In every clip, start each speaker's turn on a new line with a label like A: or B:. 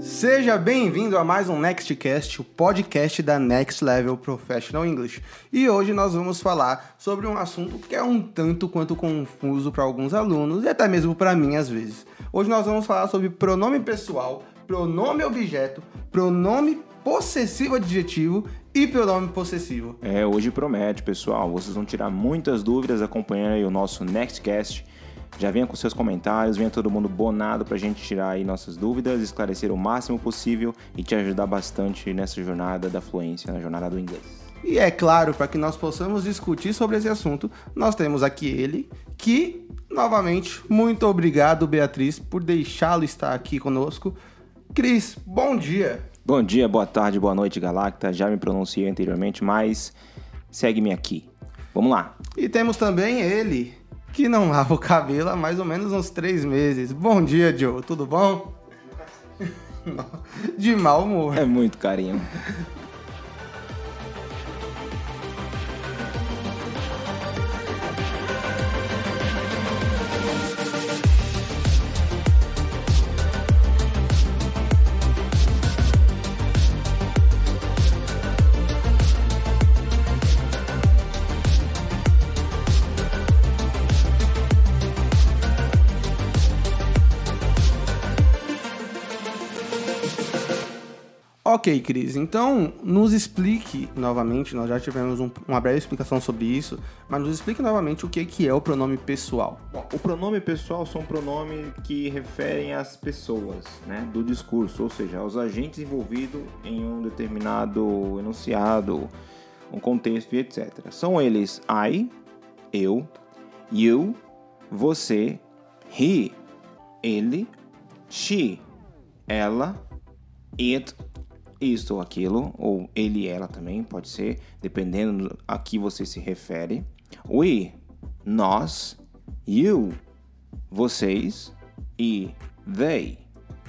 A: Seja bem-vindo a mais um Nextcast, o podcast da Next Level Professional English. E hoje nós vamos falar sobre um assunto que é um tanto quanto confuso para alguns alunos e até mesmo para mim às vezes. Hoje nós vamos falar sobre pronome pessoal, pronome objeto, pronome possessivo adjetivo e pronome possessivo.
B: É, hoje promete, pessoal. Vocês vão tirar muitas dúvidas acompanhando aí o nosso Nextcast. Já venha com seus comentários, venha todo mundo bonado pra gente tirar aí nossas dúvidas, esclarecer o máximo possível e te ajudar bastante nessa jornada da fluência, na jornada do inglês.
A: E é claro, para que nós possamos discutir sobre esse assunto, nós temos aqui ele, que, novamente, muito obrigado, Beatriz, por deixá-lo estar aqui conosco. Cris, bom dia!
B: Bom dia, boa tarde, boa noite, Galacta. Já me pronunciei anteriormente, mas segue-me aqui. Vamos lá.
A: E temos também ele, que não lava o cabelo há mais ou menos uns três meses. Bom dia, Joe, tudo bom? De mau humor.
B: É muito carinho.
A: Ok, Cris, então nos explique novamente, nós já tivemos um- uma breve explicação sobre isso, mas nos explique novamente o que, que é o pronome pessoal.
B: Bom, o pronome pessoal são pronomes que referem às pessoas né, do discurso, ou seja, aos agentes envolvidos em um determinado enunciado, um contexto e etc. São eles I, eu, you, você, he, ele, she, ela, it, isto ou aquilo, ou ele e ela também, pode ser, dependendo a que você se refere. We, nós, you, vocês e they,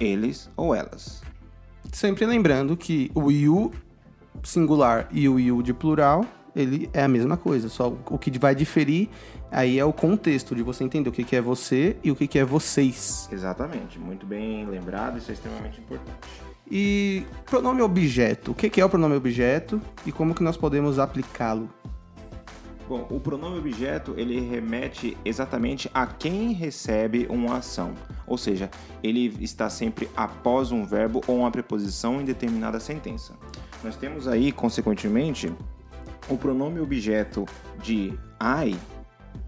B: eles ou elas.
A: Sempre lembrando que o you singular e o you de plural, ele é a mesma coisa, só o que vai diferir aí é o contexto de você entender o que, é você e o que é vocês.
B: Exatamente, muito bem lembrado, isso é extremamente importante.
A: E pronome objeto, o que, é o pronome objeto e como que nós podemos aplicá-lo?
B: Bom, o pronome objeto ele remete exatamente a quem recebe uma ação, ou seja, ele está sempre após um verbo ou uma preposição em determinada sentença. Nós temos aí, consequentemente, o pronome objeto de I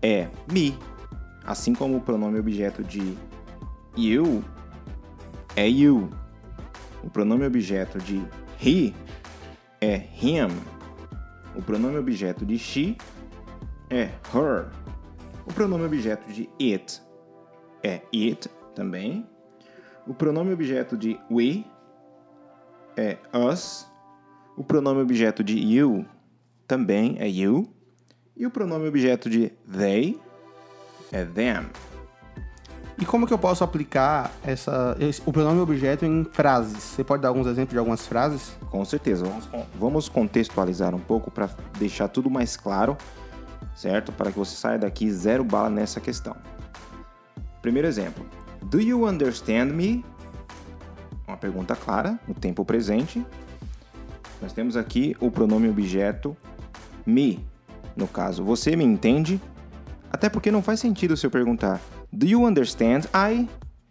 B: é me, assim como o pronome objeto de you é you. O pronome objeto de he é him. O pronome objeto de she é her. O pronome objeto de it é it também. O pronome objeto de we é us. O pronome objeto de you também é you. E o pronome objeto de they é them.
A: E como que eu posso aplicar essa, esse- o pronome objeto em frases? Você pode dar alguns exemplos de algumas frases?
B: Com certeza. Vamos, vamos contextualizar um pouco para deixar tudo mais claro, certo? Para que você saia daqui zero bala nessa questão. Primeiro exemplo. Do you understand me? Uma pergunta clara, no tempo presente. Nós temos aqui o pronome objeto me. No caso, você me entende? Até porque não faz sentido se eu perguntar Do you understand I?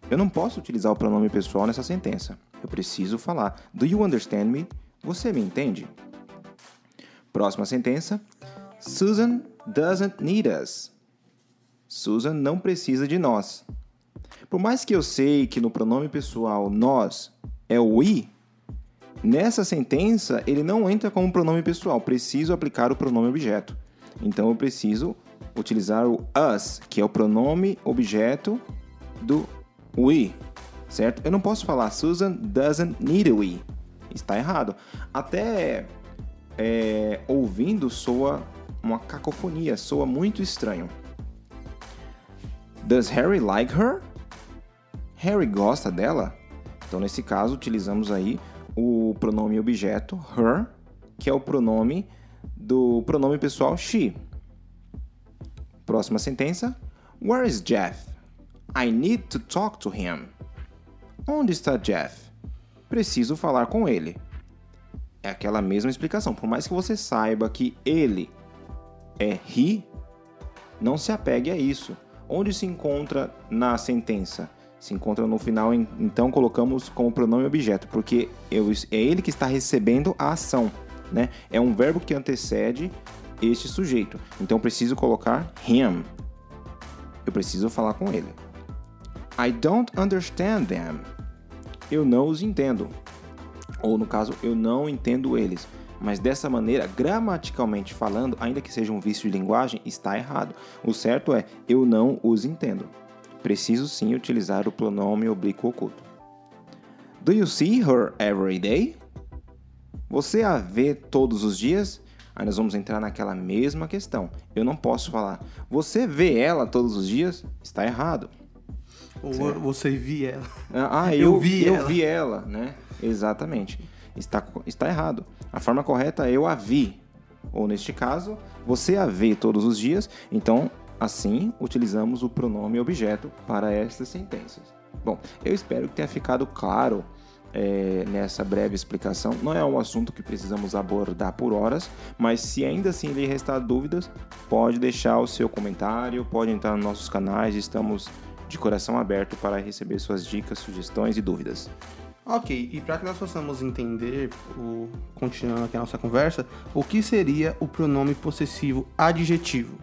B: Eu não posso utilizar o pronome pessoal nessa sentença. Eu preciso falar Do you understand me? Você me entende? Próxima sentença. Susan doesn't need us. Susan não precisa de nós. Por mais que eu sei que no pronome pessoal nós é o we, nessa sentença ele não entra como pronome pessoal. Preciso aplicar o pronome objeto. Então eu preciso utilizar o us, que é o pronome objeto do we, certo? Eu não posso falar Susan doesn't need a we. Está errado. Até é, ouvindo soa uma cacofonia, soa muito estranho. Does Harry like her? Harry gosta dela? Então, nesse caso, utilizamos aí o pronome objeto her que é o pronome do pronome pessoal she. Próxima sentença. Where is Jeff? I need to talk to him. Onde está Jeff? Preciso falar com ele. É aquela mesma explicação. Por mais que você saiba que ele é he, não se apegue a isso. Onde se encontra na sentença? Se encontra no final, então colocamos como pronome objeto, porque é ele que está recebendo a ação. Né? É um verbo que antecede este sujeito. Então preciso colocar him. Eu preciso falar com ele. I don't understand them. Eu não os entendo. Ou no caso, eu não entendo eles. Mas dessa maneira, gramaticalmente falando, ainda que seja um vício de linguagem, está errado. O certo é eu não os entendo. Preciso sim utilizar o pronome oblíquo oculto. Do you see her every day? Você a vê todos os dias? Aí nós vamos entrar naquela mesma questão. Eu não posso falar, você vê ela todos os dias? Está errado.
A: Ou certo? você vi ela.
B: Ah, ah eu, eu, vi eu ela. vi ela, né? Exatamente. Está, está errado. A forma correta é eu a vi. Ou neste caso, você a vê todos os dias. Então, assim, utilizamos o pronome objeto para estas sentenças. Bom, eu espero que tenha ficado claro é, nessa breve explicação. Não é um assunto que precisamos abordar por horas, mas se ainda assim lhe restar dúvidas, pode deixar o seu comentário, pode entrar nos nossos canais, estamos de coração aberto para receber suas dicas, sugestões e dúvidas.
A: Ok, e para que nós possamos entender, o, continuando aqui a nossa conversa, o que seria o pronome possessivo adjetivo?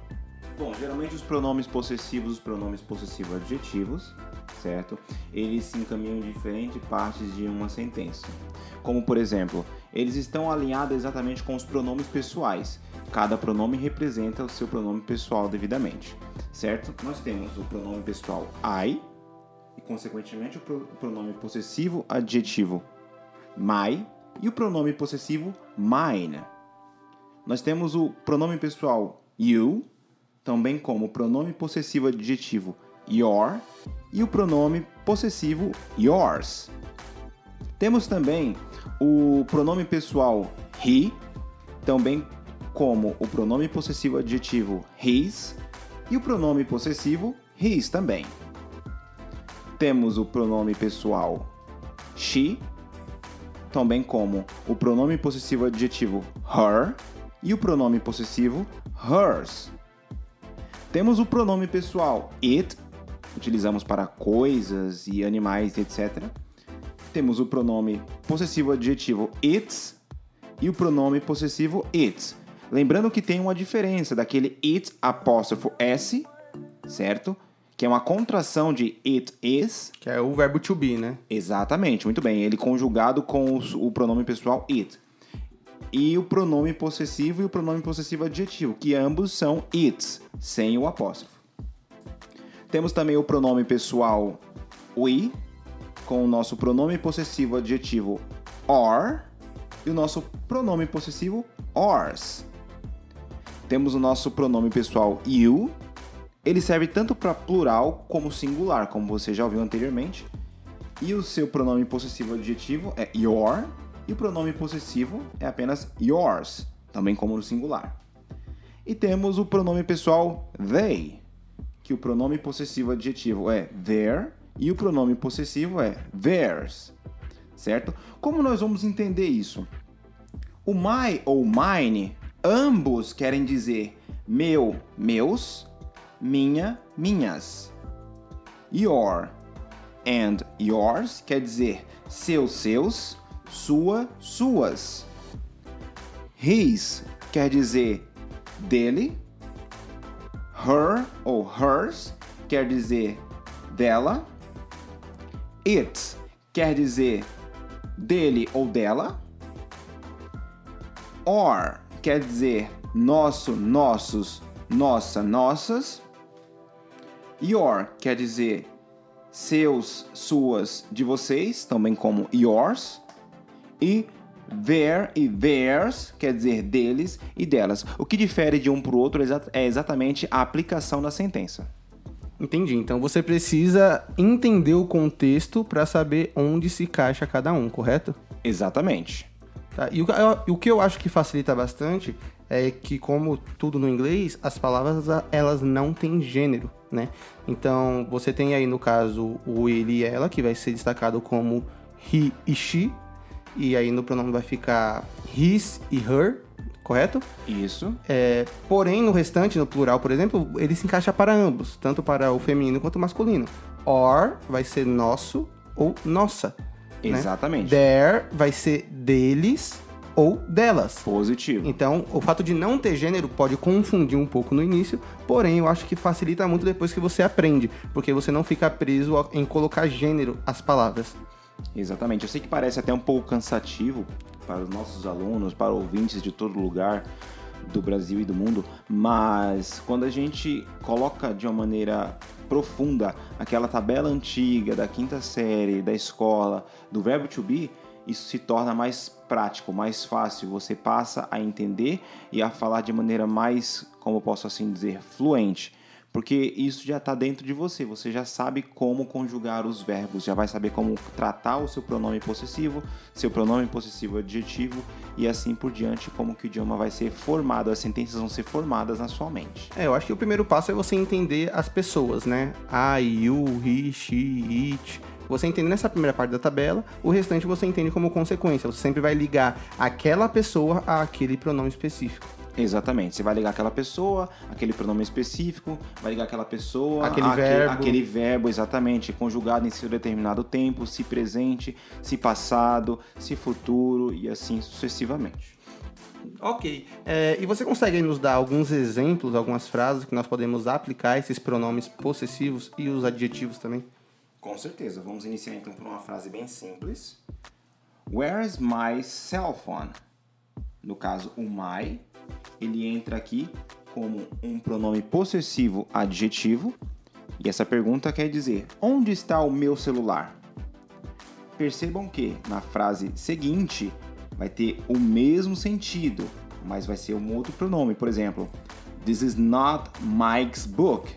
B: Bom, geralmente os pronomes possessivos, os pronomes possessivos adjetivos, certo? Eles se encaminham em diferentes partes de uma sentença. Como, por exemplo, eles estão alinhados exatamente com os pronomes pessoais. Cada pronome representa o seu pronome pessoal devidamente, certo? Nós temos o pronome pessoal I e, consequentemente, o pronome possessivo adjetivo my e o pronome possessivo mine. Nós temos o pronome pessoal you também como pronome possessivo adjetivo your e o pronome possessivo yours. Temos também o pronome pessoal he, também como o pronome possessivo adjetivo his e o pronome possessivo his também. Temos o pronome pessoal she, também como o pronome possessivo adjetivo her e o pronome possessivo hers. Temos o pronome pessoal it, utilizamos para coisas e animais, etc. Temos o pronome possessivo adjetivo its e o pronome possessivo its. Lembrando que tem uma diferença daquele it apóstrofo s, certo? Que é uma contração de it is.
A: Que é o verbo to be, né?
B: Exatamente, muito bem. Ele conjugado com o pronome pessoal it e o pronome possessivo e o pronome possessivo adjetivo, que ambos são its, sem o apóstrofo. Temos também o pronome pessoal we, com o nosso pronome possessivo adjetivo or e o nosso pronome possessivo ors. Temos o nosso pronome pessoal you, ele serve tanto para plural como singular, como você já ouviu anteriormente. E o seu pronome possessivo adjetivo é your e o pronome possessivo é apenas yours, também como no singular. E temos o pronome pessoal they, que o pronome possessivo adjetivo é their e o pronome possessivo é theirs, certo? Como nós vamos entender isso? O my ou mine, ambos querem dizer meu, meus, minha, minhas. Your and yours quer dizer seus, seus, sua, suas. His quer dizer dele. Her ou hers quer dizer dela. It quer dizer dele ou dela. Or quer dizer nosso, nossos, nossa, nossas. Your quer dizer seus, suas, de vocês, também como yours. E their e theirs quer dizer deles e delas. O que difere de um para o outro é exatamente a aplicação da sentença.
A: Entendi. Então você precisa entender o contexto para saber onde se encaixa cada um, correto?
B: Exatamente.
A: Tá? E o, o que eu acho que facilita bastante é que, como tudo no inglês, as palavras elas não têm gênero, né? Então, você tem aí, no caso, o ele e ela, que vai ser destacado como he e she. E aí no pronome vai ficar his e her, correto?
B: Isso.
A: É, porém, no restante, no plural, por exemplo, ele se encaixa para ambos, tanto para o feminino quanto o masculino. Or vai ser nosso ou nossa. né?
B: Exatamente.
A: Their vai ser deles ou delas.
B: Positivo.
A: Então, o fato de não ter gênero pode confundir um pouco no início, porém, eu acho que facilita muito depois que você aprende, porque você não fica preso em colocar gênero às palavras.
B: Exatamente. Eu sei que parece até um pouco cansativo para os nossos alunos, para ouvintes de todo lugar do Brasil e do mundo, mas quando a gente coloca de uma maneira profunda aquela tabela antiga da quinta série da escola, do verbo to be, isso se torna mais prático, mais fácil. Você passa a entender e a falar de maneira mais, como posso assim dizer, fluente. Porque isso já está dentro de você, você já sabe como conjugar os verbos, já vai saber como tratar o seu pronome possessivo, seu pronome possessivo adjetivo e assim por diante, como que o idioma vai ser formado, as sentenças vão ser formadas na sua mente.
A: É, eu acho que o primeiro passo é você entender as pessoas, né? I, you, he, she, it. Você entende nessa primeira parte da tabela, o restante você entende como consequência. Você sempre vai ligar aquela pessoa àquele pronome específico.
B: Exatamente, você vai ligar aquela pessoa, aquele pronome específico, vai ligar aquela pessoa,
A: Aquele
B: aque-
A: verbo.
B: aquele verbo, exatamente, conjugado em seu determinado tempo, se presente, se passado, se futuro e assim sucessivamente.
A: Ok. É, e você consegue nos dar alguns exemplos, algumas frases que nós podemos aplicar esses pronomes possessivos e os adjetivos também?
B: Com certeza. Vamos iniciar então por uma frase bem simples. Where's my cell phone? No caso, o my, ele entra aqui como um pronome possessivo adjetivo. E essa pergunta quer dizer: onde está o meu celular? Percebam que na frase seguinte vai ter o mesmo sentido, mas vai ser um outro pronome. Por exemplo, This is not Mike's book.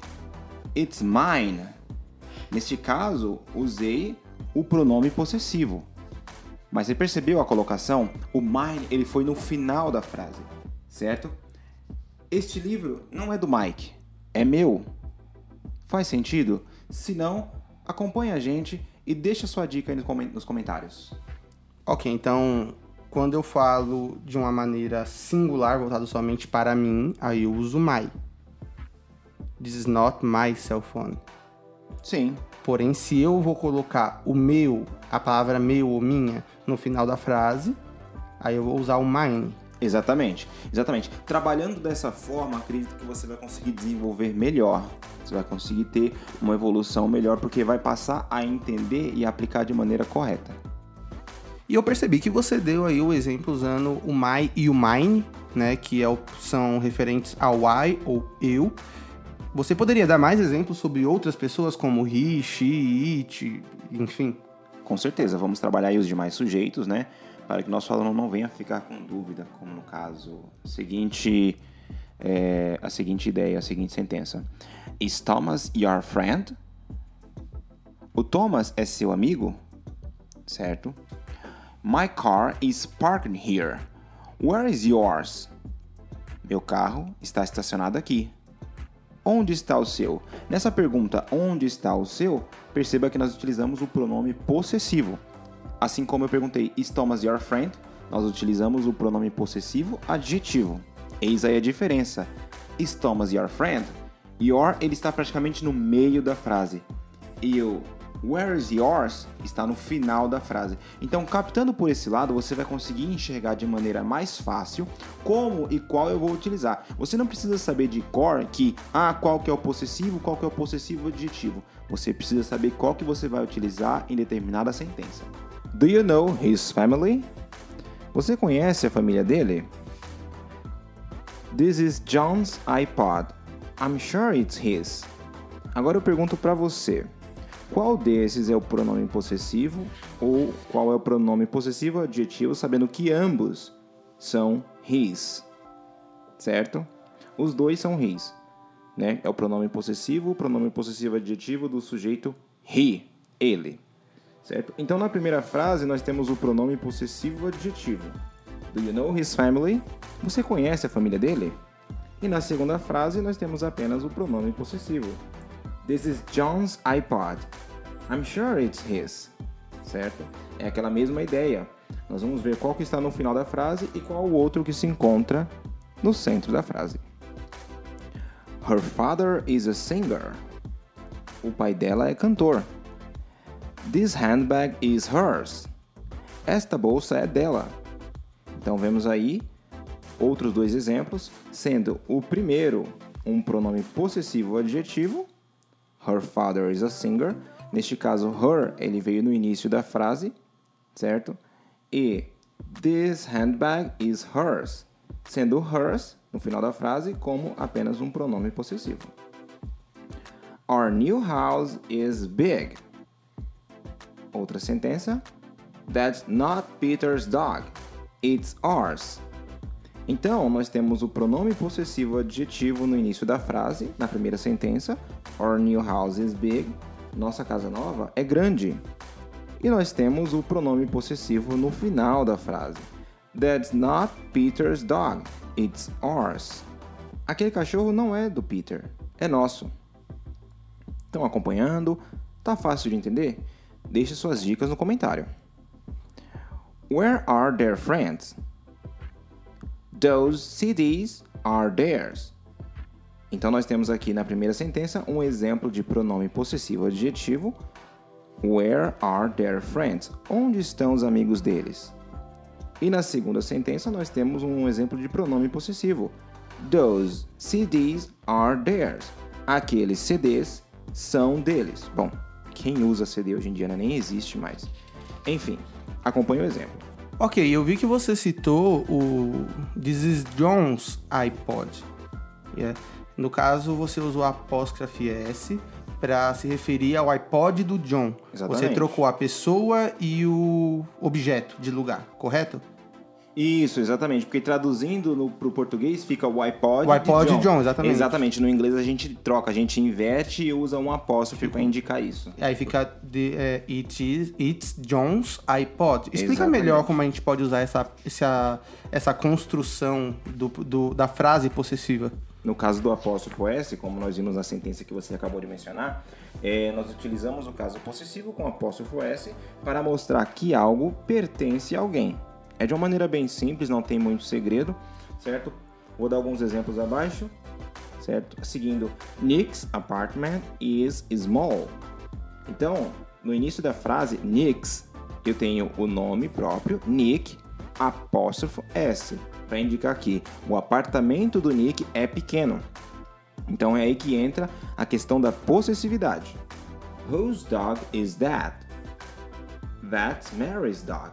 B: It's mine. Neste caso, usei o pronome possessivo. Mas você percebeu a colocação? O mine ele foi no final da frase, certo? Este livro não é do Mike, é meu. Faz sentido? Se não, acompanhe a gente e deixa sua dica aí nos comentários.
A: Ok, então quando eu falo de uma maneira singular, voltado somente para mim, aí eu uso my. This is not my cell phone.
B: Sim,
A: Porém, se eu vou colocar o meu, a palavra meu ou minha, no final da frase, aí eu vou usar o mine.
B: Exatamente, exatamente. Trabalhando dessa forma, acredito que você vai conseguir desenvolver melhor. Você vai conseguir ter uma evolução melhor porque vai passar a entender e aplicar de maneira correta.
A: E eu percebi que você deu aí o exemplo usando o my e o mine, né, que é o- são referentes ao I ou eu. Você poderia dar mais exemplos sobre outras pessoas como he, she, it, enfim?
B: Com certeza, vamos trabalhar aí os demais sujeitos, né? Para que nosso aluno não venha ficar com dúvida, como no caso seguinte, é, a seguinte ideia, a seguinte sentença. Is Thomas your friend? O Thomas é seu amigo? Certo? My car is parked here. Where is yours? Meu carro está estacionado aqui. Onde está o seu? Nessa pergunta, onde está o seu? Perceba que nós utilizamos o pronome possessivo. Assim como eu perguntei, is Thomas your friend? Nós utilizamos o pronome possessivo adjetivo. Eis aí a diferença. Is Thomas your friend? Your, ele está praticamente no meio da frase. E o where is yours está no final da frase. Então, captando por esse lado, você vai conseguir enxergar de maneira mais fácil como e qual eu vou utilizar. Você não precisa saber de cor que ah, qual que é o possessivo, qual que é o possessivo adjetivo. Você precisa saber qual que você vai utilizar em determinada sentença. Do you know his family? Você conhece a família dele? This is John's iPod. I'm sure it's his. Agora eu pergunto para você. Qual desses é o pronome possessivo ou qual é o pronome possessivo adjetivo, sabendo que ambos são his? Certo? Os dois são his, né? É o pronome possessivo, o pronome possessivo adjetivo do sujeito he, ele. Certo? Então na primeira frase nós temos o pronome possessivo adjetivo. Do you know his family? Você conhece a família dele? E na segunda frase nós temos apenas o pronome possessivo. This is John's iPod. I'm sure it's his. Certo? É aquela mesma ideia. Nós vamos ver qual que está no final da frase e qual o outro que se encontra no centro da frase. Her father is a singer. O pai dela é cantor. This handbag is hers. Esta bolsa é dela. Então vemos aí outros dois exemplos, sendo o primeiro um pronome possessivo adjetivo, her father is a singer. Neste caso, her ele veio no início da frase, certo? E this handbag is hers, sendo hers no final da frase como apenas um pronome possessivo. Our new house is big. Outra sentença. That's not Peter's dog. It's ours. Então, nós temos o pronome possessivo adjetivo no início da frase, na primeira sentença. Our new house is big. Nossa casa nova é grande. E nós temos o pronome possessivo no final da frase. That's not Peter's dog. It's ours. Aquele cachorro não é do Peter, é nosso. Estão acompanhando? Tá fácil de entender? Deixe suas dicas no comentário. Where are their friends? Those CDs are theirs. Então nós temos aqui na primeira sentença um exemplo de pronome possessivo adjetivo. Where are their friends? Onde estão os amigos deles? E na segunda sentença nós temos um exemplo de pronome possessivo. Those CDs are theirs. Aqueles CDs são deles. Bom, quem usa CD hoje em dia né? nem existe mais. Enfim, acompanhe o exemplo.
A: Ok, eu vi que você citou o This is John's iPod. Yeah. No caso, você usou a apóstrofe S para se referir ao iPod do John.
B: Exatamente.
A: Você trocou a pessoa e o objeto de lugar, correto?
B: Isso, exatamente, porque traduzindo para o português fica o iPod,
A: O iPod
B: de John.
A: John, exatamente.
B: Exatamente, no inglês a gente troca, a gente inverte e usa um apóstrofe para indicar isso.
A: Aí fica de, é, it is, It's John's iPod. Explica
B: Exatamente.
A: melhor como a gente pode usar essa, essa, essa construção do, do- da frase possessiva.
B: No caso do apóstrofo S, como nós vimos na sentença que você acabou de mencionar, é, nós utilizamos o caso possessivo com apóstrofo S para mostrar que algo pertence a alguém. É de uma maneira bem simples, não tem muito segredo, certo? Vou dar alguns exemplos abaixo, certo? Seguindo, Nick's apartment is small. Então, no início da frase Nick's, eu tenho o nome próprio, Nick, apóstrofo S, para indicar que o apartamento do Nick é pequeno. Então é aí que entra a questão da possessividade. Whose dog is that? That's Mary's dog.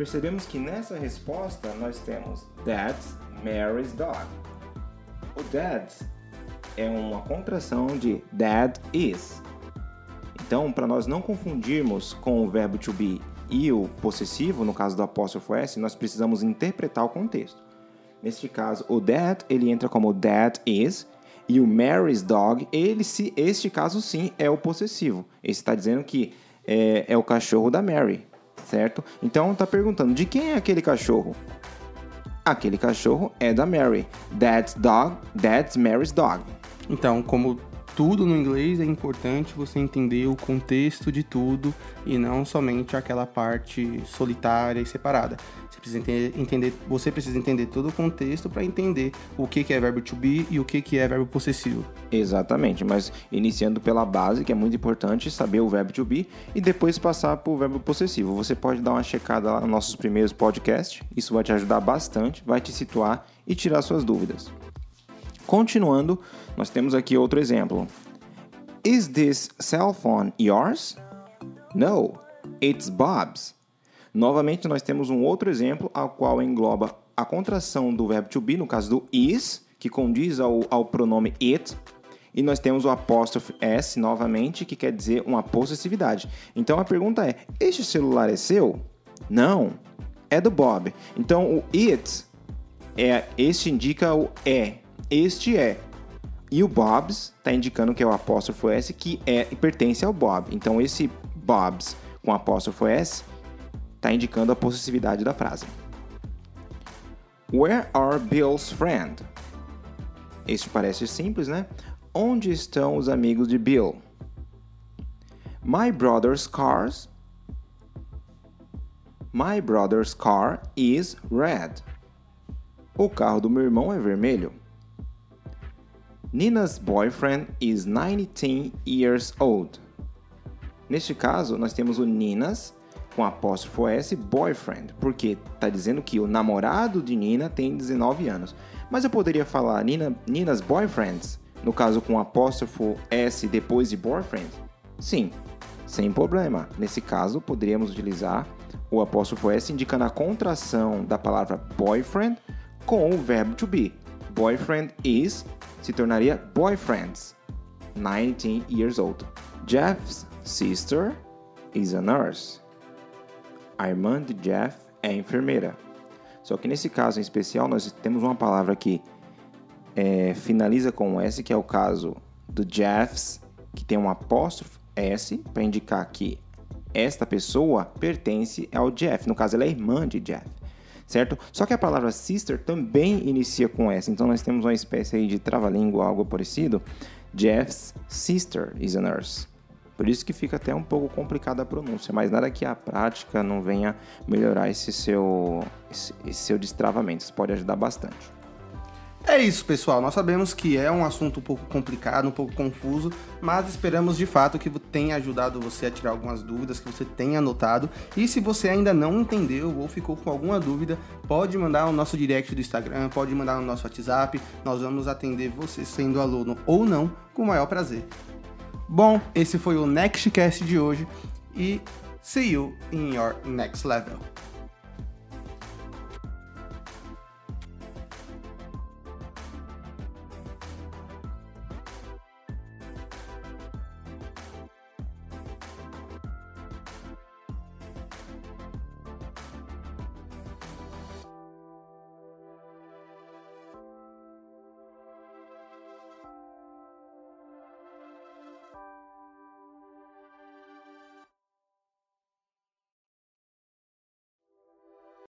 B: Percebemos que nessa resposta nós temos That's Mary's dog. O that é uma contração de Dad is. Então, para nós não confundirmos com o verbo to be e o possessivo, no caso do apóstrofo S, nós precisamos interpretar o contexto. Neste caso, o that ele entra como that is e o Mary's dog, ele se este caso sim é o possessivo. Ele está dizendo que é, é o cachorro da Mary, certo? Então está perguntando de quem é aquele cachorro? Aquele cachorro é da Mary. That's dog, that's Mary's dog.
A: Então, como tudo no inglês, é importante você entender o contexto de tudo e não somente aquela parte solitária e separada. Você precisa entender, você precisa entender todo o contexto para entender o que, que é verbo to be e o que, que é verbo possessivo.
B: Exatamente, mas iniciando pela base, que é muito importante saber o verbo to be e depois passar para o verbo possessivo. Você pode dar uma checada lá nos nossos primeiros podcasts, isso vai te ajudar bastante, vai te situar e tirar suas dúvidas. Continuando, nós temos aqui outro exemplo. Is this cell phone yours? No, it's Bob's. Novamente, nós temos um outro exemplo, ao qual engloba a contração do verbo to be, no caso do is, que condiz ao, ao pronome it, e nós temos o apóstrofe s, novamente, que quer dizer uma possessividade. Então a pergunta é: este celular é seu? Não, é do Bob. Então o it, é, este indica o é, este é. E o Bob's está indicando que é o apóstrofo S, que é pertence ao Bob. Então esse Bob's com apóstrofo S está indicando a possessividade da frase. Where are Bill's friends? Este parece simples, né? Onde estão os amigos de Bill? My brother's cars. My brother's car is red. O carro do meu irmão é vermelho. Nina's boyfriend is 19 years old. Neste caso, nós temos o Nina's com apóstrofo S, boyfriend, porque está dizendo que o namorado de Nina tem 19 anos. Mas eu poderia falar Nina, Nina's boyfriends, no caso com apóstrofo S depois de boyfriend? Sim, sem problema. Nesse caso, poderíamos utilizar o apóstrofo S indicando a contração da palavra boyfriend com o verbo to be. Boyfriend is se tornaria boyfriends, 19 years old. Jeff's sister is a nurse. A irmã de Jeff é enfermeira. Só que nesse caso em especial, nós temos uma palavra que é, finaliza com S, que é o caso do Jeff's, que tem um apóstrofo S, para indicar que esta pessoa pertence ao Jeff. No caso, ela é irmã de Jeff certo? Só que a palavra sister também inicia com S, então nós temos uma espécie aí de trava-língua, algo parecido. Jeff's sister is a nurse. Por isso que fica até um pouco complicada a pronúncia, mas nada que a prática não venha melhorar esse seu, esse, seu destravamento. Isso pode ajudar bastante.
A: É isso, pessoal. Nós sabemos que é um assunto um pouco complicado, um pouco confuso, mas esperamos de fato que tenha ajudado você a tirar algumas dúvidas, que você tenha anotado. E se você ainda não entendeu ou ficou com alguma dúvida, pode mandar no nosso direct do Instagram, pode mandar no nosso WhatsApp. Nós vamos atender você sendo aluno ou não, com o maior prazer. Bom, esse foi o Nextcast de hoje e see you in your next level.